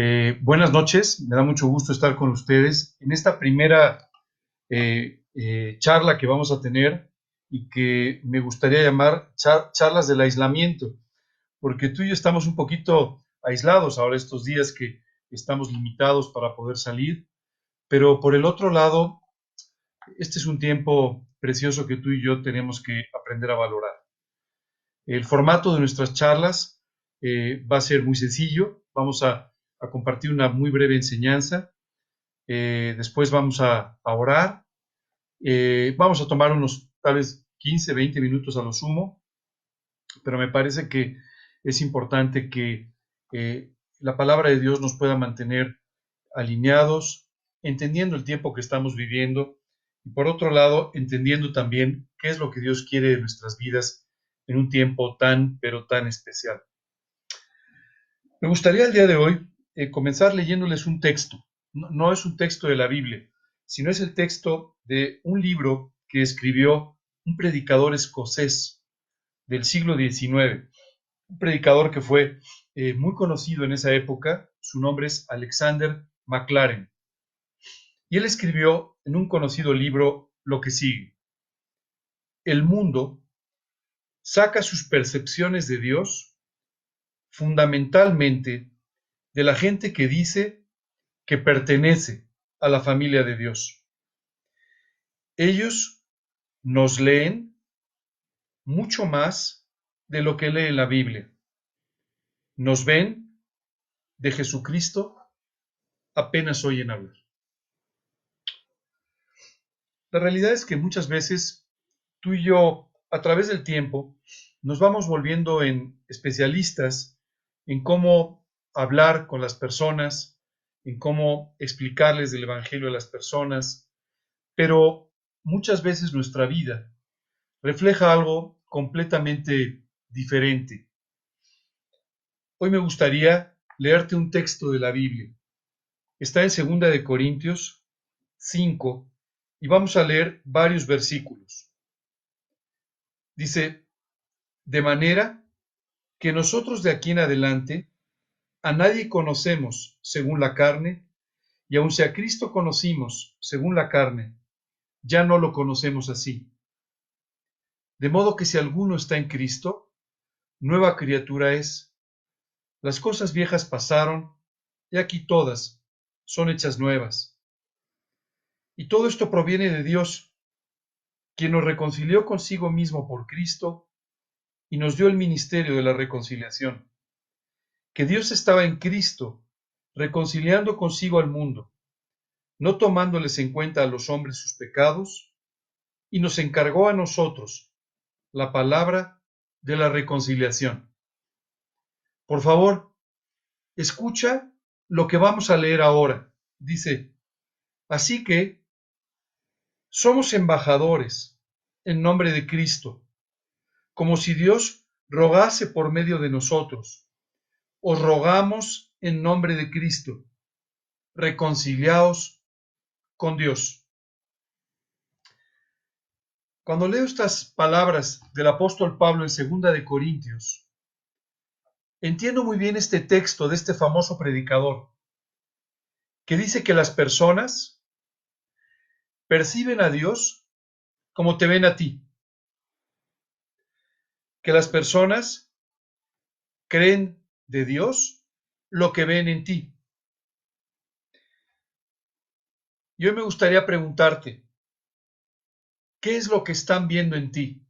Eh, buenas noches, me da mucho gusto estar con ustedes en esta primera eh, eh, charla que vamos a tener y que me gustaría llamar charlas del aislamiento, porque tú y yo estamos un poquito aislados ahora estos días que estamos limitados para poder salir, pero por el otro lado, este es un tiempo precioso que tú y yo tenemos que aprender a valorar. El formato de nuestras charlas va a ser muy sencillo, vamos a a compartir una muy breve enseñanza. Eh, después vamos a, orar. Eh, vamos a tomar unos tal vez 15, 20 minutos a lo sumo, pero me parece que es importante que eh, la palabra de Dios nos pueda mantener alineados, entendiendo el tiempo que estamos viviendo y por otro lado, entendiendo también qué es lo que Dios quiere de nuestras vidas en un tiempo tan, pero tan especial. Me gustaría el día de hoy eh, comenzar leyéndoles un texto. No, es un texto de la Biblia, sino es el texto de un libro que escribió un predicador escocés del siglo XIX, un predicador que fue eh, muy conocido en esa época, su nombre es Alexander MacLaren. Y él escribió en un conocido libro lo que sigue. El mundo saca sus percepciones de Dios fundamentalmente de la gente que dice que pertenece a la familia de Dios. Ellos nos leen mucho más de lo que lee la Biblia. Nos ven de Jesucristo apenas oyen hablar. La realidad es que muchas veces tú y yo, a través del tiempo, nos vamos volviendo en especialistas en cómo hablar con las personas, en cómo explicarles del Evangelio a las personas, pero muchas veces nuestra vida refleja algo completamente diferente. Hoy me gustaría leerte un texto de la Biblia. Está en 2 de Corintios 5 y vamos a leer varios versículos. Dice, de manera que nosotros de aquí en adelante a nadie conocemos según la carne, y aun si a Cristo conocimos según la carne, ya no lo conocemos así. De modo que si alguno está en Cristo, nueva criatura es. Las cosas viejas pasaron, y aquí todas son hechas nuevas. Y todo esto proviene de Dios, quien nos reconcilió consigo mismo por Cristo y nos dio el ministerio de la reconciliación que Dios estaba en Cristo, reconciliando consigo al mundo, no tomándoles en cuenta a los hombres sus pecados, y nos encargó a nosotros la palabra de la reconciliación. Por favor, escucha lo que vamos a leer ahora. Dice, así que somos embajadores en nombre de Cristo, como si Dios rogase por medio de nosotros os rogamos en nombre de Cristo, reconciliaos con Dios. Cuando leo estas palabras del apóstol Pablo en segunda de Corintios, entiendo muy bien este texto de este famoso predicador, que dice que las personas perciben a Dios como te ven a ti, que las personas creen de Dios lo que ven en ti. Yo me gustaría preguntarte, ¿qué es lo que están viendo en ti?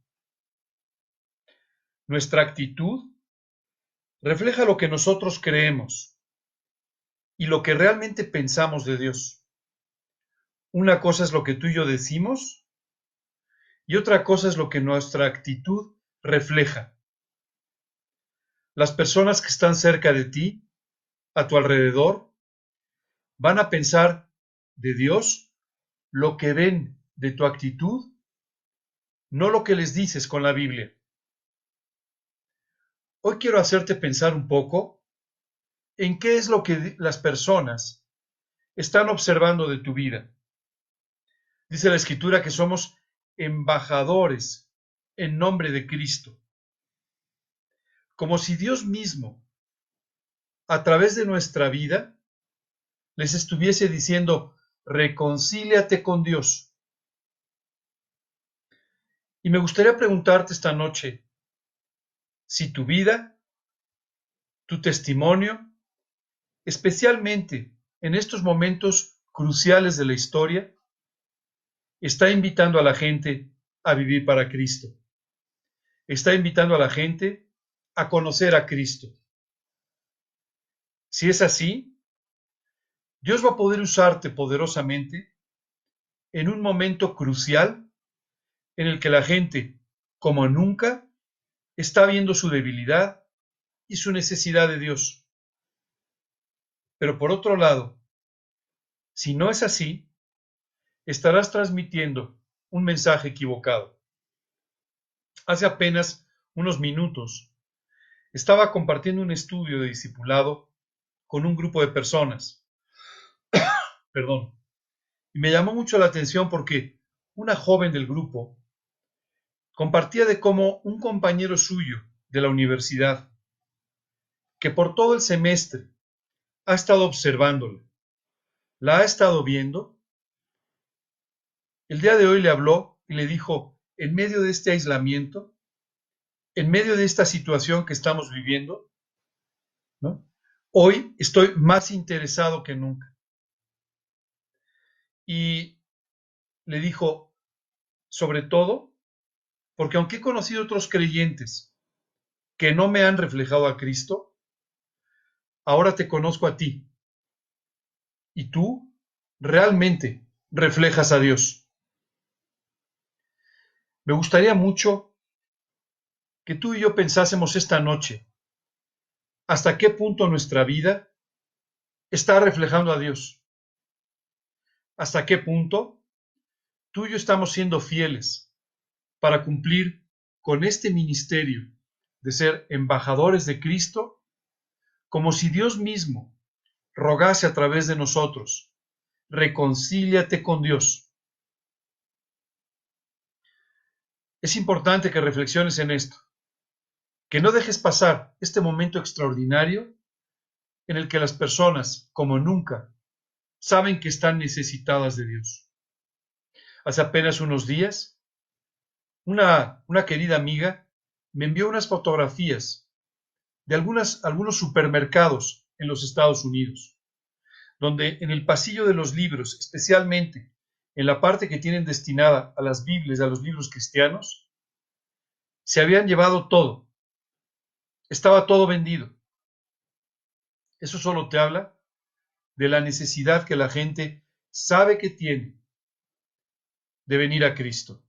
Nuestra actitud refleja lo que nosotros creemos y lo que realmente pensamos de Dios. Una cosa es lo que tú y yo decimos y otra cosa es lo que nuestra actitud refleja. Las personas que están cerca de ti, a tu alrededor, van a pensar de Dios lo que ven de tu actitud, no lo que les dices con la Biblia. Hoy quiero hacerte pensar un poco en qué es lo que las personas están observando de tu vida. Dice la escritura que somos embajadores en nombre de Cristo como si Dios mismo, a través de nuestra vida, les estuviese diciendo, reconcíliate con Dios. Y me gustaría preguntarte esta noche si tu vida, tu testimonio, especialmente en estos momentos cruciales de la historia, está invitando a la gente a vivir para Cristo. Está invitando a la gente a conocer a Cristo. Si es así, Dios va a poder usarte poderosamente en un momento crucial en el que la gente, como nunca, está viendo su debilidad y su necesidad de Dios. Pero por otro lado, si no es así, estarás transmitiendo un mensaje equivocado. Hace apenas unos minutos estaba compartiendo un estudio de discipulado con un grupo de personas perdón. Y me llamó mucho la atención porque una joven del grupo compartía de cómo un compañero suyo de la universidad, que por todo el semestre ha estado observándola, la ha estado viendo, el día de hoy le habló y le dijo, en medio de este aislamiento, en medio de esta situación que estamos viviendo, hoy estoy más interesado que nunca y le dijo, sobre todo, porque aunque he conocido otros creyentes que no me han reflejado a Cristo, ahora te conozco a ti. Y tú realmente reflejas a Dios. Me gustaría mucho que tú y yo pensásemos esta noche hasta qué punto nuestra vida está reflejando a Dios hasta qué punto tú y yo estamos siendo fieles para cumplir con este ministerio de ser embajadores de Cristo, como si Dios mismo rogase a través de nosotros, reconcíliate con Dios. Es importante que reflexiones en esto, que no dejes pasar este momento extraordinario en el que las personas, como nunca, saben que están necesitadas de Dios. Hace apenas unos días, una, querida amiga me envió unas fotografías de algunos supermercados en los Estados Unidos, donde en el pasillo de los libros, especialmente en la parte que tienen destinada a las Biblias, a los libros cristianos, se habían llevado todo. Estaba todo vendido. Eso solo te habla de la necesidad que la gente sabe que tiene de venir a Cristo.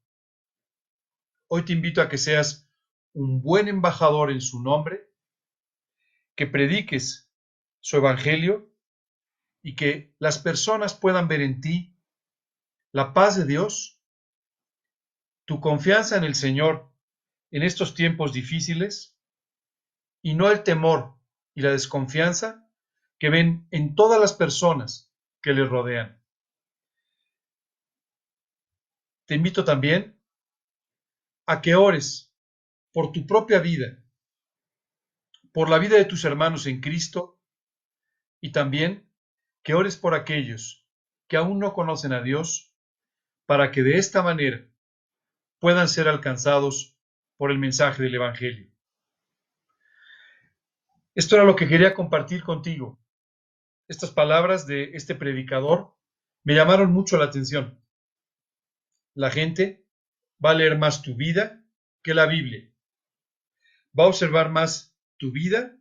Hoy te invito a que seas un buen embajador en su nombre, que prediques su evangelio y que las personas puedan ver en ti la paz de Dios, tu confianza en el Señor en estos tiempos difíciles y no el temor y la desconfianza que ven en todas las personas que les rodean. Te invito también a que ores por tu propia vida, por la vida de tus hermanos en Cristo y también que ores por aquellos que aún no conocen a Dios para que de esta manera puedan ser alcanzados por el mensaje del Evangelio. Esto era lo que quería compartir contigo estas palabras de este predicador me llamaron mucho la atención. La gente va a leer más tu vida que la Biblia. Va a observar más tu vida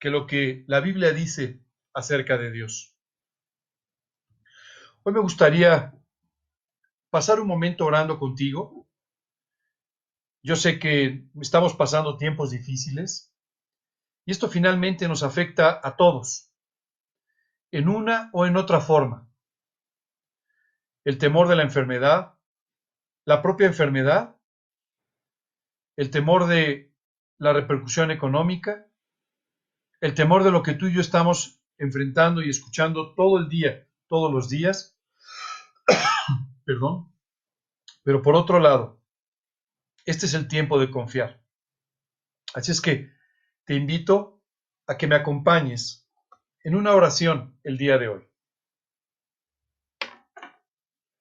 que lo que la Biblia dice acerca de Dios. Hoy me gustaría pasar un momento orando contigo. Yo sé que estamos pasando tiempos difíciles y esto finalmente nos afecta a todos en una o en otra forma. El temor de la enfermedad, la propia enfermedad, el temor de la repercusión económica, el temor de lo que tú y yo estamos enfrentando y escuchando todo el día, todos los días. Perdón. Pero por otro lado, este es el tiempo de confiar. Así es que te invito a que me acompañes en una oración el día de hoy.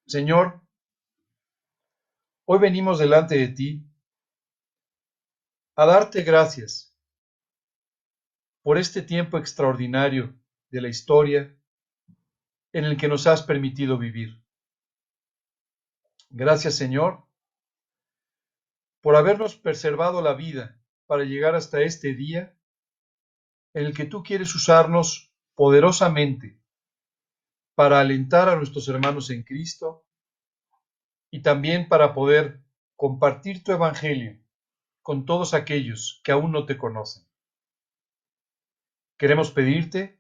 Señor, hoy venimos delante de ti a darte gracias por este tiempo extraordinario de la historia en el que nos has permitido vivir. Gracias, Señor, por habernos preservado la vida para llegar hasta este día en el que tú quieres usarnos poderosamente para alentar a nuestros hermanos en Cristo y también para poder compartir tu evangelio con todos aquellos que aún no te conocen. Queremos pedirte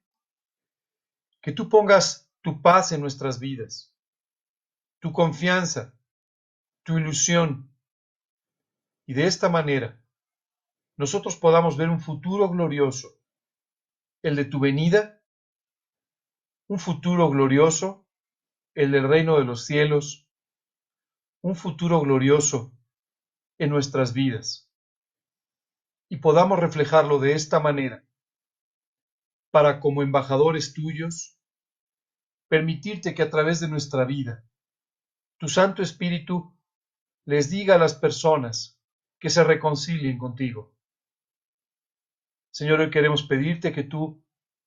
que tú pongas tu paz en nuestras vidas, tu confianza, tu ilusión, y de esta manera nosotros podamos ver un futuro glorioso, el de tu venida, un futuro glorioso, el del reino de los cielos, un futuro glorioso en nuestras vidas, y podamos reflejarlo de esta manera, para como embajadores tuyos, permitirte que a través de nuestra vida, tu Santo Espíritu les diga a las personas que se reconcilien contigo. Señor, hoy queremos pedirte que tú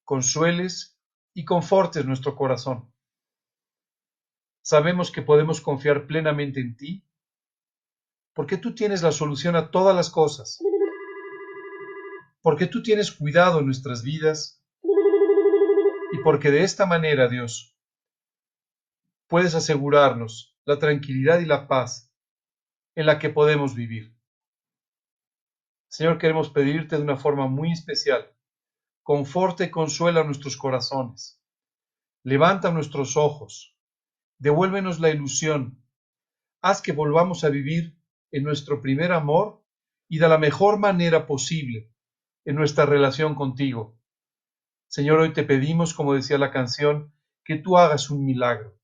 consueles y confortes nuestro corazón. Sabemos que podemos confiar plenamente en ti, porque tú tienes la solución a todas las cosas, porque tú tienes cuidado en nuestras vidas y porque de esta manera, Dios, puedes asegurarnos la tranquilidad y la paz en la que podemos vivir. Señor, queremos pedirte de una forma muy especial, conforte y consuela nuestros corazones, levanta nuestros ojos, devuélvenos la ilusión, haz que volvamos a vivir en nuestro primer amor y de la mejor manera posible en nuestra relación contigo. Señor, hoy te pedimos, como decía la canción, que tú hagas un milagro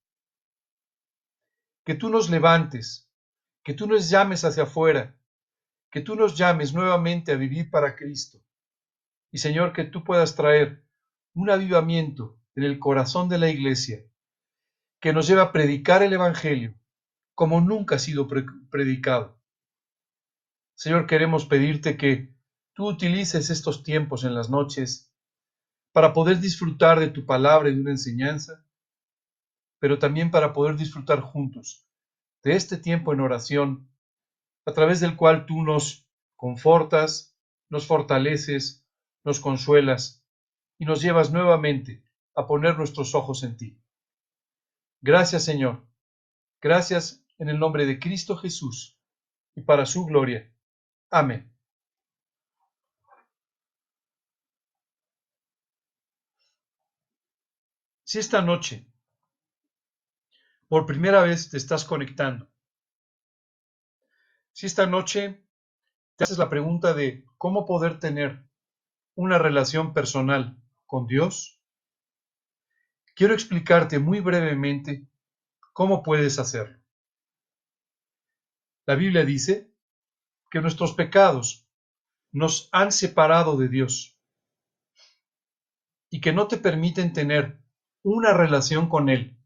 que tú nos levantes, que tú nos llames hacia afuera, que tú nos llames nuevamente a vivir para Cristo. Y Señor, que tú puedas traer un avivamiento en el corazón de la iglesia, que nos lleve a predicar el Evangelio como nunca ha sido predicado. Señor, queremos pedirte que tú utilices estos tiempos en las noches para poder disfrutar de tu palabra y de una enseñanza, pero también para poder disfrutar juntos de este tiempo en oración, a través del cual tú nos confortas, nos fortaleces, nos consuelas y nos llevas nuevamente a poner nuestros ojos en ti. Gracias Señor, gracias en el nombre de Cristo Jesús y para su gloria. Amén. Si esta noche por primera vez te estás conectando. Si esta noche te haces la pregunta de cómo poder tener una relación personal con Dios, quiero explicarte muy brevemente cómo puedes hacerlo. La Biblia dice que nuestros pecados nos han separado de Dios y que no te permiten tener una relación con Él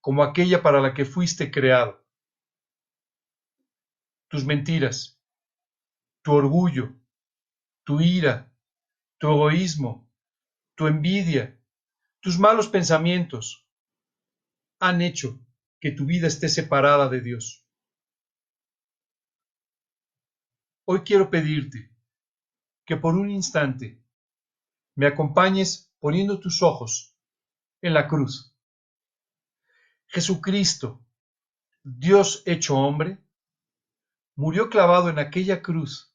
como aquella para la que fuiste creado. Tus mentiras, tu orgullo, tu ira, tu egoísmo, tu envidia, tus malos pensamientos han hecho que tu vida esté separada de Dios. Hoy quiero pedirte que por un instante me acompañes poniendo tus ojos en la cruz. Jesucristo, Dios hecho hombre, murió clavado en aquella cruz,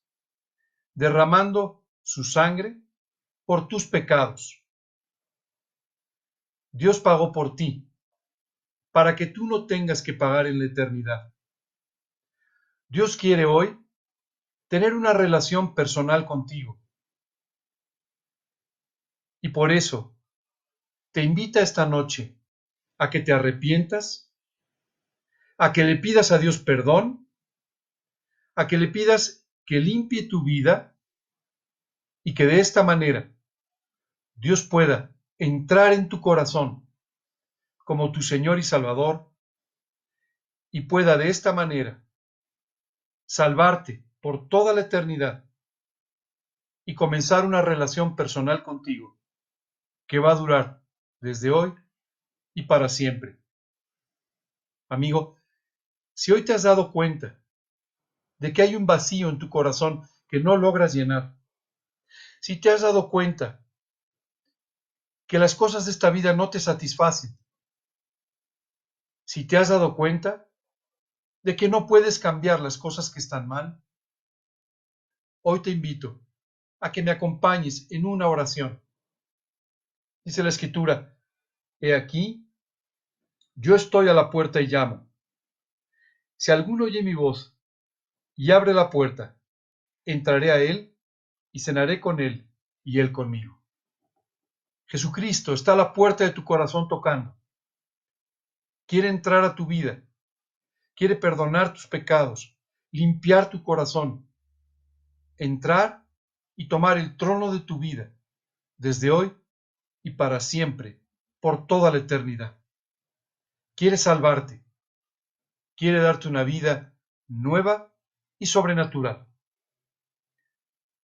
derramando su sangre por tus pecados. Dios pagó por ti, para que tú no tengas que pagar en la eternidad. Dios quiere hoy tener una relación personal contigo. Y por eso te invita esta noche a que te arrepientas, a que le pidas a Dios perdón, a que le pidas que limpie tu vida y que de esta manera Dios pueda entrar en tu corazón como tu Señor y Salvador y pueda de esta manera salvarte por toda la eternidad y comenzar una relación personal contigo que va a durar desde hoy y para siempre. Amigo, si hoy te has dado cuenta de que hay un vacío en tu corazón que no logras llenar, si te has dado cuenta que las cosas de esta vida no te satisfacen, si te has dado cuenta de que no puedes cambiar las cosas que están mal, hoy te invito a que me acompañes en una oración. Dice la escritura, he aquí, yo estoy a la puerta y llamo. Si alguno oye mi voz y abre la puerta, entraré a él y cenaré con él y él conmigo. Jesucristo está a la puerta de tu corazón tocando. Quiere entrar a tu vida. Quiere perdonar tus pecados, limpiar tu corazón, entrar y tomar el trono de tu vida desde hoy y para siempre, por toda la eternidad. Quiere salvarte. Quiere darte una vida nueva y sobrenatural.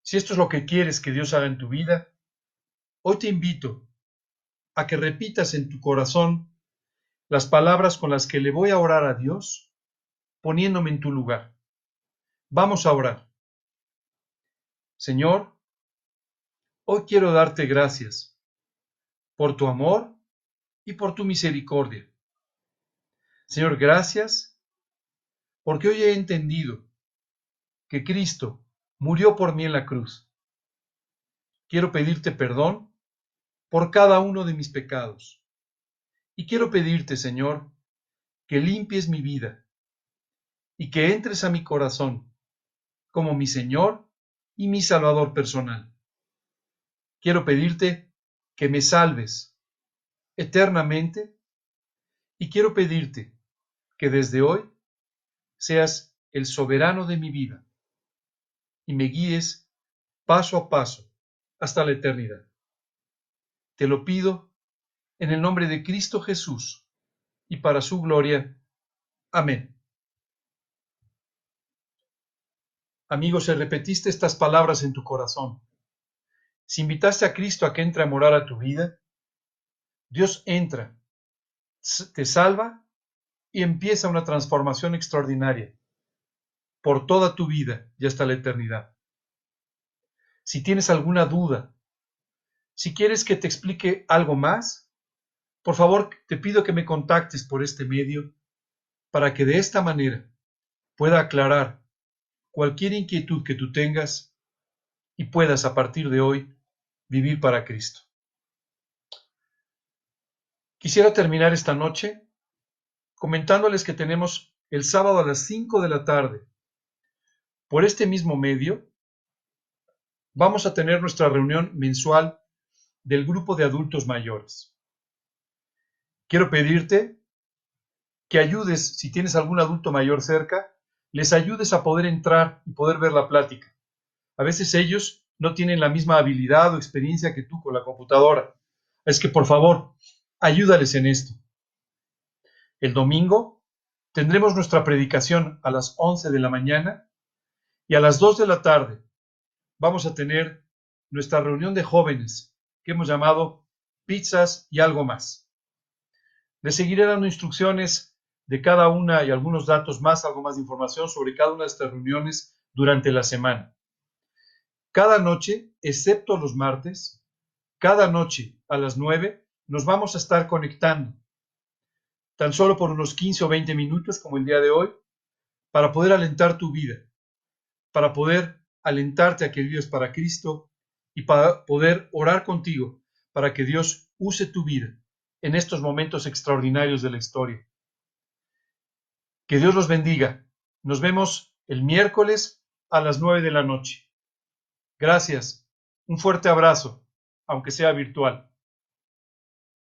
Si esto es lo que quieres que Dios haga en tu vida, hoy te invito a que repitas en tu corazón las palabras con las que le voy a orar a Dios, poniéndome en tu lugar. Vamos a orar. Señor, hoy quiero darte gracias por tu amor y por tu misericordia. Señor, gracias porque hoy he entendido que Cristo murió por mí en la cruz. Quiero pedirte perdón por cada uno de mis pecados. Y quiero pedirte, Señor, que limpies mi vida y que entres a mi corazón como mi Señor y mi Salvador personal. Quiero pedirte que me salves eternamente y quiero pedirte que desde hoy seas el soberano de mi vida y me guíes paso a paso hasta la eternidad. Te lo pido en el nombre de Cristo Jesús y para su gloria. Amén. Amigos, si repetiste estas palabras en tu corazón, si invitaste a Cristo a que entre a morar a tu vida, Dios entra, te salva y empieza una transformación extraordinaria por toda tu vida y hasta la eternidad. Si tienes alguna duda, si quieres que te explique algo más, por favor te pido que me contactes por este medio para que de esta manera pueda aclarar cualquier inquietud que tú tengas y puedas a partir de hoy vivir para Cristo. Quisiera terminar esta noche comentándoles que tenemos el sábado a las 5 de la tarde por este mismo medio, vamos a tener nuestra reunión mensual del grupo de adultos mayores. Quiero pedirte que ayudes, si tienes algún adulto mayor cerca, les ayudes a poder entrar y poder ver la plática. A veces ellos no tienen la misma habilidad o experiencia que tú con la computadora. Es que por favor, ayúdales en esto. El domingo tendremos nuestra predicación a las 11 de la mañana y a las 2 de la tarde vamos a tener nuestra reunión de jóvenes que hemos llamado pizzas y algo más. Les seguiré dando instrucciones de cada una y algunos datos más, algo más de información sobre cada una de estas reuniones durante la semana. Cada noche, excepto los martes, cada noche a las 9 nos vamos a estar conectando, tan solo por unos 15 o 20 minutos como el día de hoy, para poder alentar tu vida, para poder alentarte a que vivas para Cristo y para poder orar contigo para que Dios use tu vida en estos momentos extraordinarios de la historia. Que Dios los bendiga. Nos vemos el miércoles a las nueve de la noche. Gracias. Un fuerte abrazo, aunque sea virtual.